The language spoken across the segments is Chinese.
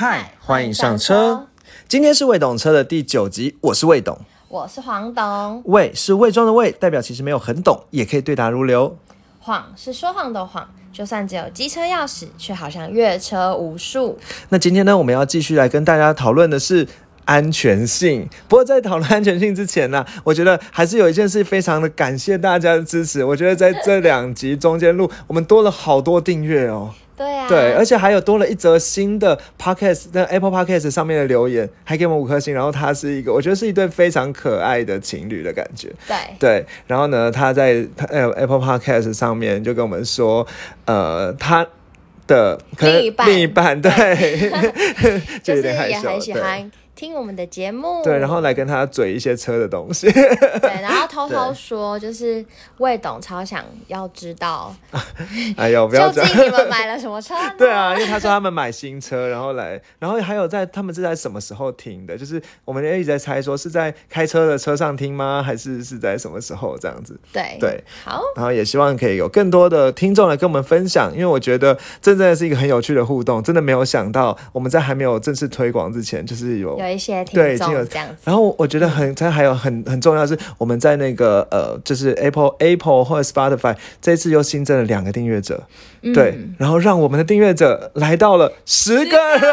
嗨，欢迎上车。今天是魏懂车的第九集，我是魏懂，我是黄董。魏是魏庄的魏，代表其实没有很懂，也可以对答如流。谎是说谎的谎，就算只有机车钥匙，却好像越车无数。那今天呢，我们要继续来跟大家讨论的是安全性。不过在讨论安全性之前呢，我觉得还是有一件事非常的感谢大家的支持。我觉得在这两集中间录，我们多了好多订阅哦。对啊，对，而且还有多了一则新的 podcast，在 Apple Podcast 上面的留言，还给我们五颗星。然后他是一个，我觉得是一对非常可爱的情侣的感觉。对。对，然后呢，他在他 Apple Podcast 上面就跟我们说，呃，他的可能另一半。另一半对，就就是有点害羞，也很喜对。欢听我们的节目。对，然后来跟他嘴一些车的东西。对，然后偷偷说，就是魏董超想要知道，哎呦，不要。究竟你们买了什么车？对啊，因为他说他们买新车，然后来，然后还有在他们是在什么时候听的？就是我们一直在猜说是在开车的车上听吗？还是是在什么时候这样子？对对，好，然后也希望可以有更多的听众来跟我们分享，因为我觉得这真的是一个很有趣的互动，真的没有想到我们在还没有正式推广之前，就是有有一些听对已经有众这样子。然后我觉得很，它还有很很重要的是，我们在那个呃，就是 Apple Apple 或者 Spotify 这次又新增了两个订阅者，嗯对，然后让我们的订阅者来到了十个人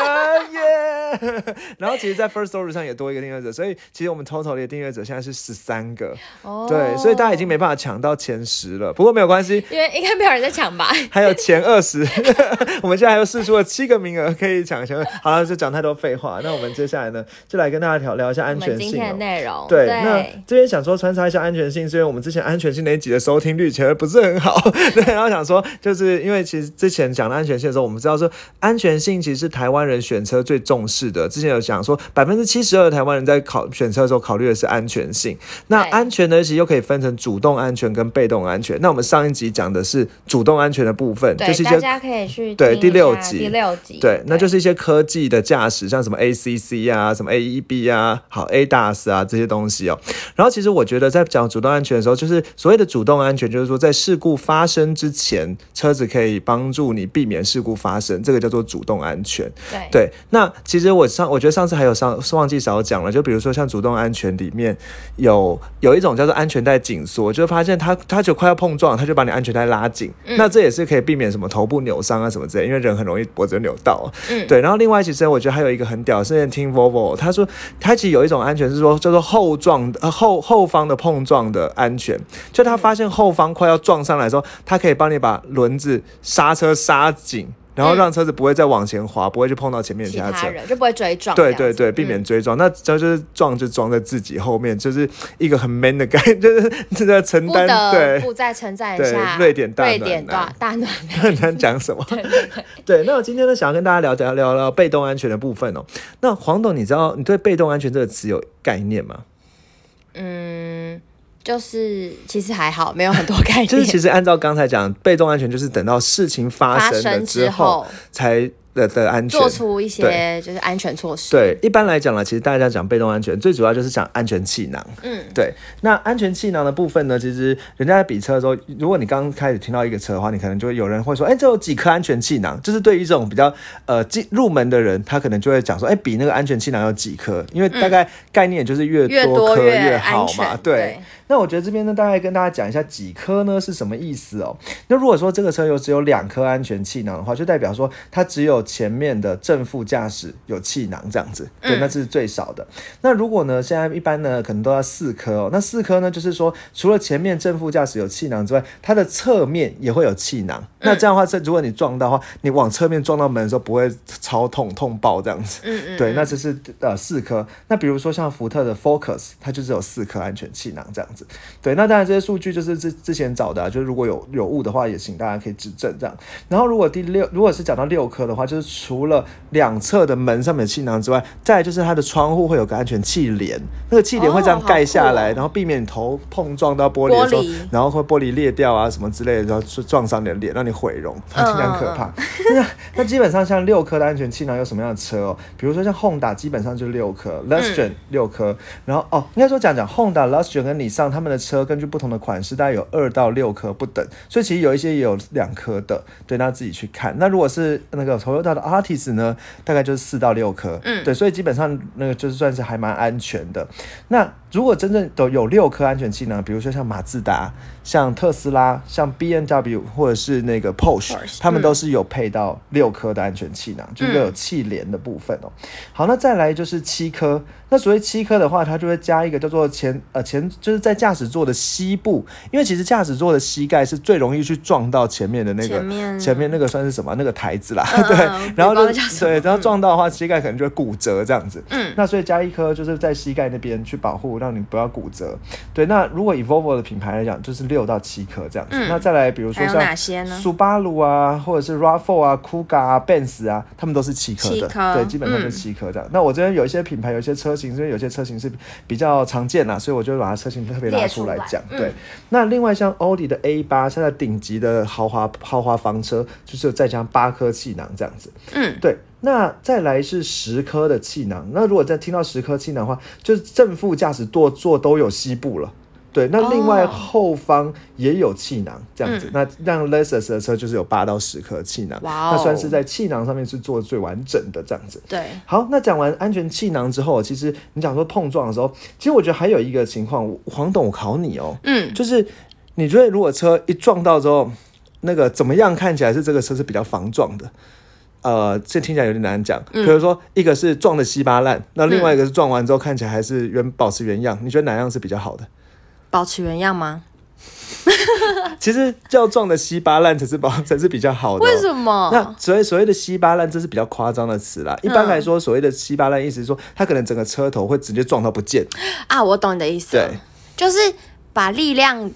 耶。然后其实，在 First Story 上也多一个订阅者，所以其实我们 total 的订阅者现在是十三个，哦对，所以大家已经没办法抢到前十了。不过没有关系，因为应该没有人在抢吧？还有前二十，我们现在还有试出了七个名额可以抢前二。好了，就讲太多废话，那我们接下来呢，就来跟大家聊聊一下安全性、今。天的内容，对，那这边想说穿插一下安全性，是因为我们之前安全性那一集的收听率其实不是很好，对，然后想说，就是因为其实之前讲的安全性的时候，我们知道说安全性其实是台湾人选车最重视的。之前有讲说，百分之七十二的台湾人在考选车的时候考虑的是安全性。那安全呢，其实又可以分成主动安全跟被动安全。那我们上一集讲的是主动安全的部分，对就是一些大家可以去对第六集第六集，对，那就是一些科技的驾驶，像什么 ACC 啊、什么 AEB 啊、好 ADAS 啊这些东西哦。然后其实我觉得在讲主动安全的时候，就是所谓的主动安全，就是说在事故发生之前，车子可以帮助你避免事故发生，这个叫做主动安全。对对，那其实我上我觉得上次还有上忘记少讲了，就比如说像主动安全里面有有一种叫做安全带紧缩，就是发现它它就快要碰撞，它就把你安全带拉紧，那这也是可以避免什么头部扭伤啊什么之类，因为人很容易脖子扭到。嗯对。然后另外其实我觉得还有一个很屌，之前听 Volvo 他说，他其实有一种安全是说叫做后撞呃后后方的碰撞的安全，就他发现后方快要撞上来的时候，他可以帮你把轮子刹车刹紧。然后让车子不会再往前滑，不会去碰到前面的其其他车就不会追撞。对对对，避免追撞。那这就是撞就撞在自己后面，就是一个很 man 的感觉，就是是在承不担。得对，不再称赞一下瑞典大瑞典大大暖男。很难 讲什么。对，那我今天呢，想要跟大家聊聊聊聊被动安全的部分哦。那黄董，你知道你对被动安全这个词有概念吗？嗯，就是其实还好，没有很多概念。就是其实按照刚才讲，被动安全就是等到事情发发生了生之之后才的的安全做。出一些就是安全措施。对，一般来讲呢，其实大家讲被动安全，最主要就是讲安全气囊。嗯，对，那安全气囊的部分呢，其实人家在比车的时候，如果你刚开始听到一个车的话，你可能就会有人会说，哎、这有几颗安全气囊？就是对于这种比较呃进入门的人，他可能就会讲说，哎、比那个安全气囊有几颗，因为大概概念就是越越多颗越好嘛。对对。那我觉得这边呢，大概跟大家讲一下几颗呢是什么意思哦。那如果说这个车有只有两颗安全气囊的话，就代表说它只有前面的正副驾驶有气囊这样子，对，嗯那这是最少的。那如果呢，现在一般呢可能都要四颗哦。那四颗呢，就是说除了前面正副驾驶有气囊之外，它的侧面也会有气囊。那这样的话，这如果你撞到的话，你往侧面撞到门的时候不会超痛痛爆这样子。嗯嗯，对，那这是呃四颗。那比如说像福特的 Focus，它就只有四颗安全气囊这样子。对，那当然这些数据就是之之前找的、啊，就是如果有有误的话，也请大家可以指正这样。然后如果第六，如果是讲到六颗的话，就是除了两侧的门上面的气囊之外，再就是它的窗户会有个安全气帘，那个气帘会这样盖下来，然后避免你头碰撞到玻璃的时候，然后会玻璃裂掉啊什么之类的，然后就撞伤你的脸，让你毁容，听起来很可怕。那那基本上像六颗的安全气囊有什么样的车哦？比如说像 Honda 基本上就六颗，Lustron 六颗，然后哦应该说讲讲 Honda、Lustron 跟你上上他们的车根据不同的款式，大概有二到六颗不等，所以其实有一些也有两颗的，对，那自己去看。那如果是那个 Toyota 的 artist 呢，大概就是四到六颗，嗯对，所以基本上那个就是算是还蛮安全的。那如果真正都有六颗安全气囊，比如说像马自达、像特斯拉、像 B N W 或者是那个 Porsche，Porsche，他们都是有配到六颗的安全气囊，就是有气帘的部分哦。好，那再来就是七颗。那所谓七颗的话，它就会加一个叫做前呃前，就是在驾驶座的膝部，因为其实驾驶座的膝盖是最容易去撞到前面的那个前面那个算是什么那个台子啦，嗯 对嗯，然后就对，然后撞到的话，膝盖可能就会骨折这样子。嗯那所以加一颗就是在膝盖那边去保护，让你不要骨折。对，那如果以 Volvo 的品牌来讲，就是六到七颗这样子。嗯那再来，比如说像？苏巴鲁啊，或者是 RAV4 啊、Kuga 啊、Benz 啊，他们都是七颗的，对，基本上就嗯七颗这样。那我这边有一些品牌，有一些车型，因为有些车型是比较常见啦，所以我就把它车型特别拉列出来讲。嗯对，那另外像奥迪的 A 八，现在顶级的豪华豪华房车，就是再加八颗气囊这样子。嗯，对，那再来是十颗的气囊。那如果再听到十颗气囊的话，就是正副驾驶座座都有膝部了。对，那另外哦后方也有气囊，这样子。嗯那让 Lexus 的车就是有八到十颗气囊，哇哦那算是在气囊上面是做的最完整的这样子。对，好，那讲完安全气囊之后，其实你讲说碰撞的时候，其实我觉得还有一个情况，黄董，我考你哦，嗯，就是你觉得如果车一撞到之后，那个怎么样看起来是这个车是比较防撞的？呃，这听起来有点难讲。比如说，一个是撞的稀巴烂，那另外一个是撞完之后看起来还是原保持原样，你觉得哪样是比较好的？保持原样吗？其实叫撞的稀巴烂才是保才是比较好的、哦。为什么？那所谓所谓的稀巴烂，这是比较夸张的词啦。一般来说，所谓的稀巴烂，意思是说它可能整个车头会直接撞到不见。啊，我懂你的意思了，对就是把力量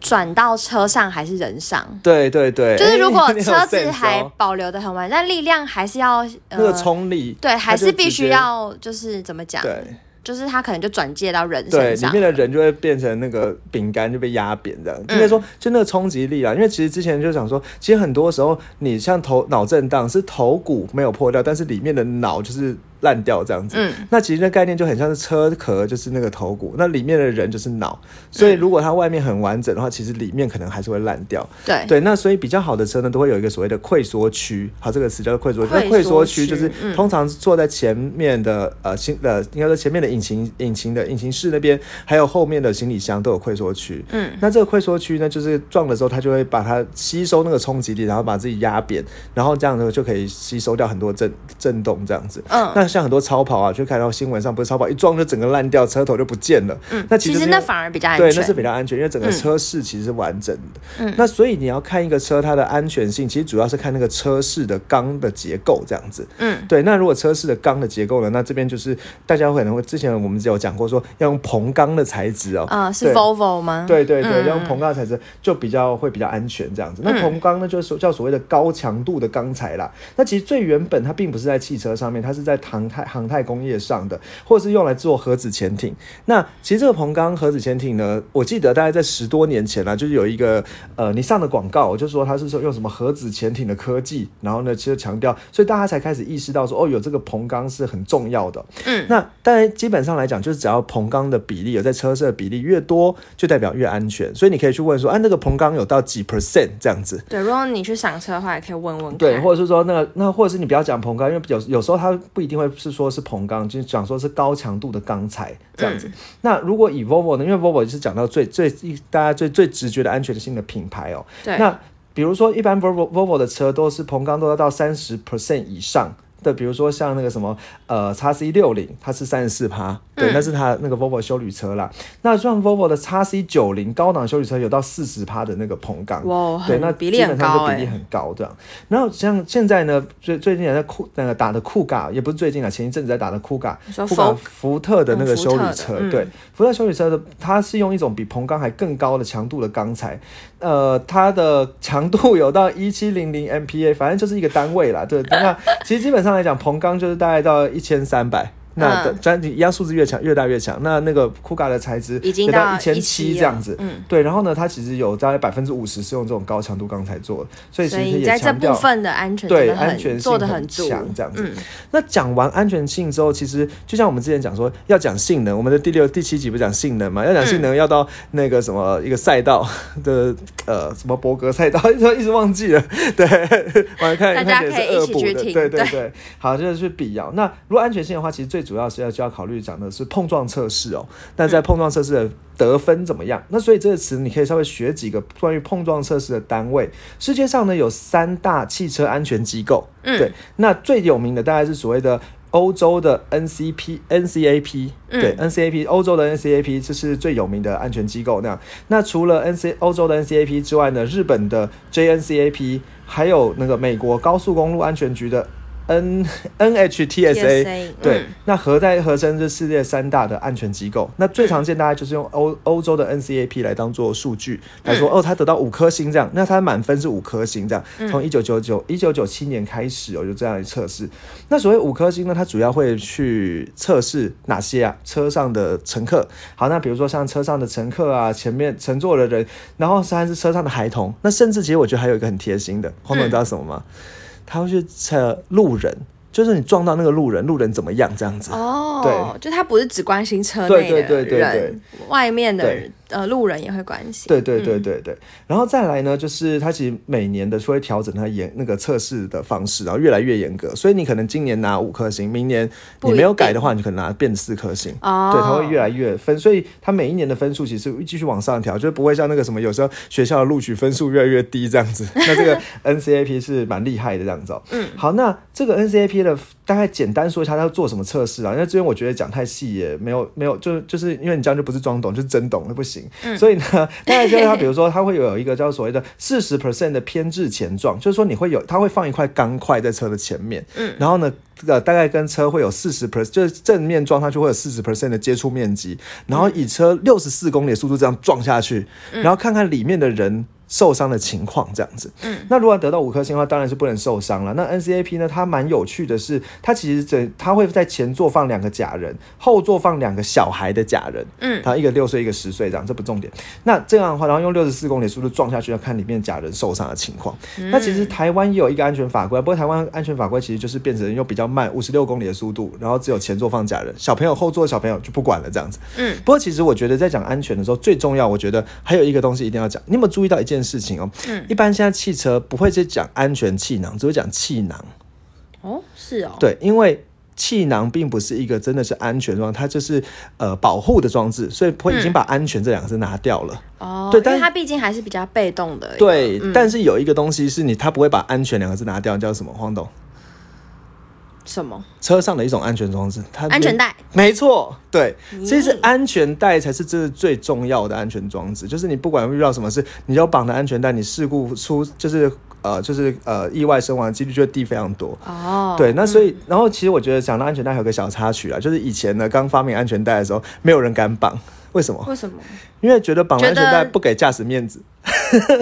转到车上还是人上。对对对，就是如果 车子还哦保留的很完，但力量还是要那个呃，冲力，对，还是必须要就是怎么讲？对。就是他可能就转介到人，身上里面。的人就会变成那个饼干，就被压扁这样。嗯应该说，就那个冲击力啦。因为其实之前就想说，其实很多时候你像头脑震荡是头骨没有破掉，但是里面的脑就是烂掉这样子。嗯，那其实那概念就很像是车壳就是那个头骨，那里面的人就是脑。所以如果它外面很完整的话，其实里面可能还是会烂掉。对对，那所以比较好的车呢，都会有一个所谓的溃缩区。好，这个词叫做溃缩区。那溃缩区就是通常坐在前面的呃行呃，应该说前面的引擎引擎的引擎室那边，还有后面的行李箱都有溃缩区。嗯，那这个溃缩区呢，就是撞的时候，它就会把它吸收那个冲击力，然后把自己压扁，然后这样呢就可以吸收掉很多震震动这样子。嗯那像很多超跑啊，就看到新闻上不是超跑一撞就整个烂掉，车头就不见了。嗯，那其实那反而比较安全对，那是比较安全，因为整个嗯车室其实是完整的。嗯那所以你要看一个车它的安全性，其实主要是看那个车室的钢的结构这样子。嗯对，那如果车室的钢的结构呢，那这边就是大家可能会之前我们有讲过说要用硼钢的材质哦。呃，是对 Volvo 吗？对对对，嗯要用硼钢的材质就比较会比较安全这样子。那嗯硼钢呢，就是叫所谓的高强度的钢材啦。那其实最原本它并不是在汽车上面，它是在航太航太工业上的，或者是用来做核子潜艇。那其实这个硼钢核子潜艇呢，我记得大概在十多年前啦，就是有一个呃你上的广告，我就说它是说用什么核子潜艇的科技，然后呢其实强调，所以大家才开始意识到说哦，有这个硼钢是很重要的。嗯，那当然基本上来讲，就是只要硼钢的比例有在车身的比例越多，就代表越安全。所以你可以去问说，啊，那个硼钢有到几 percent 这样子。对，如果你去赏车的话，也可以问问。对，或者是说那个那或者是你不要讲硼钢，因为有有时候它不一定会是说是硼钢，就是讲说是高强度的钢材这样子。那如果以 Volvo 呢，因为 Volvo 就是讲到最最大家最最直觉的安全性的品牌哦。对，那比如说一般 Volvo Volvo 的车都是硼钢都要到三十 percent 以上。的，比如说像那个什么呃叉 C 六零，它是三十四趴，对，嗯那是它那个 Volvo 修旅车啦。那像 Volvo 的叉 C 九零高档修旅车有到四十趴的那个硼钢，哇，对，那比例基本上很高哎、就比例很高这样。然后像现在呢，最最近也在酷那个打的酷嘎，也不是最近啊，前一阵子在打的酷嘎，酷嘎福特的那个修理车，嗯对，福特修理车的它是用一种比硼钢还更高的强度的钢材，呃，它的强度有到一七零零 MPa，反正就是一个单位啦，对。那 其实基本上来讲，彭刚就是大概到一千三百。那的专一样数字越强越大越强。那那个酷咖的材质已经有到到一千七这样子，嗯对。然后呢，它其实有大概百分之五十是用这种高强度钢材做的，所以其实也以在这部强调分的安全对安全性做的很，强这样子嗯，那讲完安全性之后，其实就像我们之前讲说，要讲性能，我们的第六、第七集不是讲性能嘛？要讲性嗯能，要到那个什么一个赛道的呃什么伯格赛道，一直一直忘记了。对，我来看大家可以一起去听对对对对。好，这就是必要。那如果安全性的话，其实最主要是要就要考虑讲的是碰撞测试哦。那在碰撞测试的得分怎么样？那所以这个词你可以稍微学几个关于碰撞测试的单位。世界上呢有三大汽车安全机构，嗯对，那最有名的大概是所谓的。欧洲的 NCP、NCAP，对、NCAP，欧洲的 NCAP 这是最有名的安全机构。那那除了 NC 欧洲的 NCAP 之外呢，日本的 JNCAP，还有那个美国高速公路安全局的 N NHTSA，TSA 对，嗯那合在合称是世界三大的安全机构。那最常见大概就是用欧 欧洲的 NCAP 来当做数据来说，哦，他得到五颗星这样，那他满分是五颗星这样。从一九九九一九九七年开始哦，就这样的测试。那所谓五颗星呢，它主要会去测试哪些啊？车上的乘客。好，那比如说像车上的乘客啊，前面乘坐的人，然后甚至是车上的孩童。那甚至其实我觉得还有一个很贴心的，黄总你知道什么吗？他会去测路人，就是你撞到那个路人，路人怎么样这样子。哦，对。就他不是只关心车内的对对对人，外面的人呃路人也会关心。对对对对对，然后再来呢，就是它其实每年的会调整它严那个测试的方式，然后越来越严格，所以你可能今年拿五颗星，明年你没有改的话，你可能拿变四颗星。哦，对，它会越来越分，所以它每一年的分数其实会继续往上调，就是不会像那个什么，有时候学校的录取分数越来越低这样子。那这个 NCAP 是蛮厉害的这样子哦。嗯，好，那这个 NCAP 的大概简单说一下，他要做什么测试啊？因为这边我觉得讲太细也没有没有，就就是因为你这样就不是装懂，就是真懂，那不行。所以呢，大概就是他，比如说他会有一个叫所谓的四十 percent 的偏置前撞，就是说你会有他会放一块钢块在车的前面，嗯，然后呢，呃，大概跟车会有四十 percent，就是正面撞上去会有四十 percent 的接触面积，然后以车六十四公里的速度这样撞下去，然后看看里面的人。受伤的情况这样子，嗯，那如果要得到五颗星的话，当然是不能受伤了。那 NCAP 呢，它蛮有趣的是，它其实整它会在前座放两个假人，后座放两个小孩的假人，嗯他一个六岁，一个十岁这样，这不重点。那这样的话，然后用六十四公里速度撞下去，要看里面假人受伤的情况。那其实台湾也有一个安全法规，不过台湾安全法规其实就是变成用比较慢，五十六公里的速度，然后只有前座放假人，小朋友后座小朋友就不管了这样子。嗯，不过其实我觉得在讲安全的时候，最重要，我觉得还有一个东西一定要讲。你有没有注意到一件事情哦？嗯一般现在汽车不会去讲安全气囊，只会讲气囊。哦，是哦，对，因为气囊并不是一个真的是安全装置，它就是呃保护的装置，所以会已经把安全这两个字拿掉了。哦，对但它毕竟还是比较被动的，对，嗯但是有一个东西是你，它不会把安全两个字拿掉，叫什么？黄董，什么？车上的一种安全装置，它安全带，没错，对，嗯。其实安全带才是这是最重要的安全装置。就是你不管遇到什么事，你要绑的安全带，你事故出就是呃就是呃意外身亡的几率就会低非常多。哦，对，那所以，然后其实我觉得讲到安全带还有个小插曲啊，就是以前呢刚发明安全带的时候，没有人敢绑，为什么？为什么？因为觉得绑了安全带不给驾驶面子。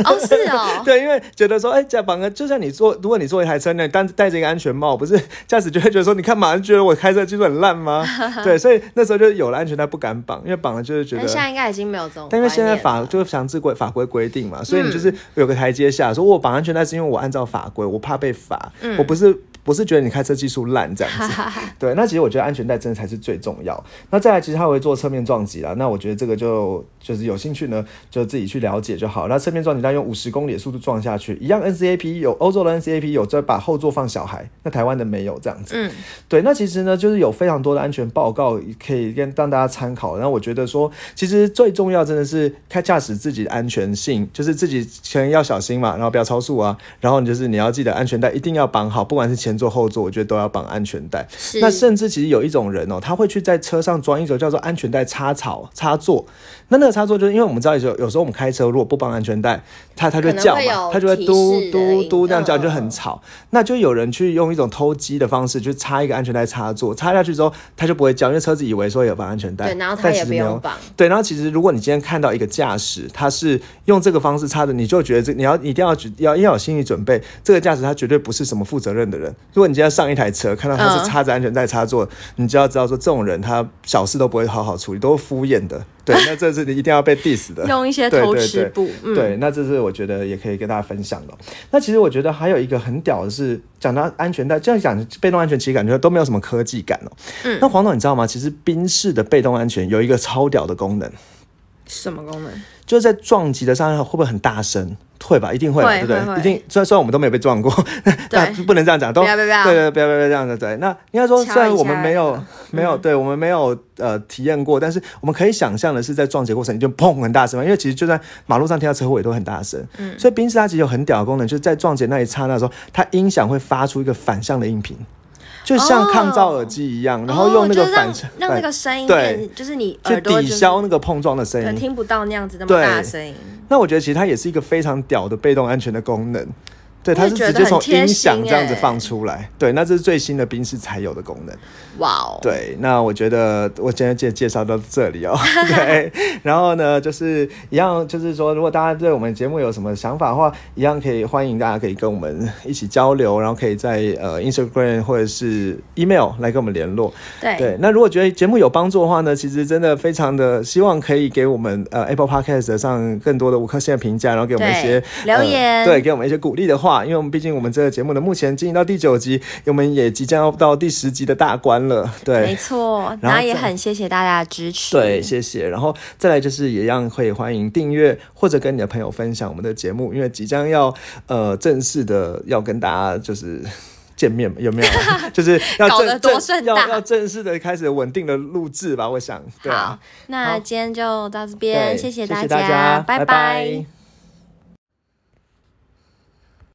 哦，是哦，对，因为觉得说，哎，这绑个，就像你坐，如果你坐一台车，那戴戴着一个安全帽，不是驾驶就会觉得说，你看嘛，觉得我开车技术很烂吗？对，所以那时候就有了安全带不敢绑，因为绑了就是觉得但现。在应该已经没有这种但因为现在法就是强制规法规规定嘛，所以你就是有个台阶下，说我绑安全带是因为我按照法规，我怕被罚，我不是不是觉得你开车技术烂这样子。对，那其实我觉得安全带真的才是最重要。那再来，其实他会做侧面撞击啦，那我觉得这个就就是有兴趣呢，就自己去了解就好。那侧面撞击它用五十公里的速度撞下去，一样 NCAP 有欧洲的 NCAP 有在把后座放小孩，那台湾的没有这样子。嗯，对，那其实呢，就是有非常多的安全报告可以跟让大家参考。然后我觉得说，其实最重要真的是开驾驶自己的安全性，就是自己前要小心嘛，然后不要超速啊，然后你就是你要记得安全带一定要绑好，不管是前座后座，我觉得都要绑安全带。是那甚至其实有一种人哦，他会去在车上装一种叫做安全带插槽插座。那那个插座就是因为我们知道有时候有时候我们开车如果不绑安全带，它它就叫嘛会有，它就会嘟嘟嘟这样叫，嗯就很吵。那就有人去用一种偷鸡的方式，去插一个安全带插座，插下去之后它就不会叫，因为车子以为说有绑安全带，对，然后其实没有不用绑，对，然后其实如果你今天看到一个驾驶，他是用这个方式插的，你就觉得这你要一定要要要有心理准备，这个驾驶他绝对不是什么负责任的人，如果你今天上一台车，看到他嗯是插着安全带插座，你就要知道说这种人他小事都不会好好处理，都是敷衍的。对，那这是你一定要被 diss 的。用一些偷吃布，嗯，对，那这是我觉得也可以跟大家分享的。那其实我觉得还有一个很屌的是，讲到安全带，这样讲被动安全，其实感觉都没有什么科技感哦。嗯那黄总你知道吗？其实宾士的被动安全有一个超屌的功能，什么功能？就是在撞击的上会不会很大声？会吧，一定会吧，对不对？一定。虽然虽然我们都没有被撞过，但不能这样讲，都对对，不要不要这样子。对，那应该说，虽然我们没有没有，嗯对我们没有呃体验过，但是我们可以想象的是，在撞击过程就砰很大声嘛，因为其实就在马路上听到车祸也都很大声。嗯，所以宾士它其实有很屌的功能，就是在撞击那一刹那的时候，它音响会发出一个反向的音频。就像抗噪耳机一样，然后用那个哦就是让反向、让那个声音对变，就是你去抵耳朵就是消那个碰撞的声对音。听不到那样子那么对大声音。那我觉得其实它也是一个非常屌的被动安全的功能。对，它是直接从音响这样子欸放出来。对，那这是最新的宾士才有的功能。哇哦，对，那我觉得我今天介介绍到这里哦。对，然后呢，就是一样，就是说，如果大家对我们节目有什么想法的话，一样可以欢迎大家可以跟我们一起交流，然后可以在呃 Instagram 或者是 email 来跟我们联络。对对，那如果觉得节目有帮助的话呢，其实真的非常的希望可以给我们呃 Apple Podcast 上更多的五颗星的评价，然后给我们一些留言呃，对，给我们一些鼓励的话，因为我们毕竟我们这个节目的目前进行到第九集，我们也即将要到第十集的大关了，对，没错，然后也很谢谢大家的支持。对，谢谢。然后再来就是也一样会欢迎订阅或者跟你的朋友分享我们的节目，因为即将要呃正式的要跟大家就是。见面有没有？就是要正搞得多正盛大要要正式的开始稳定的录制吧，我想。对好啊，，那今天就到这边，对谢谢谢大大家，拜拜拜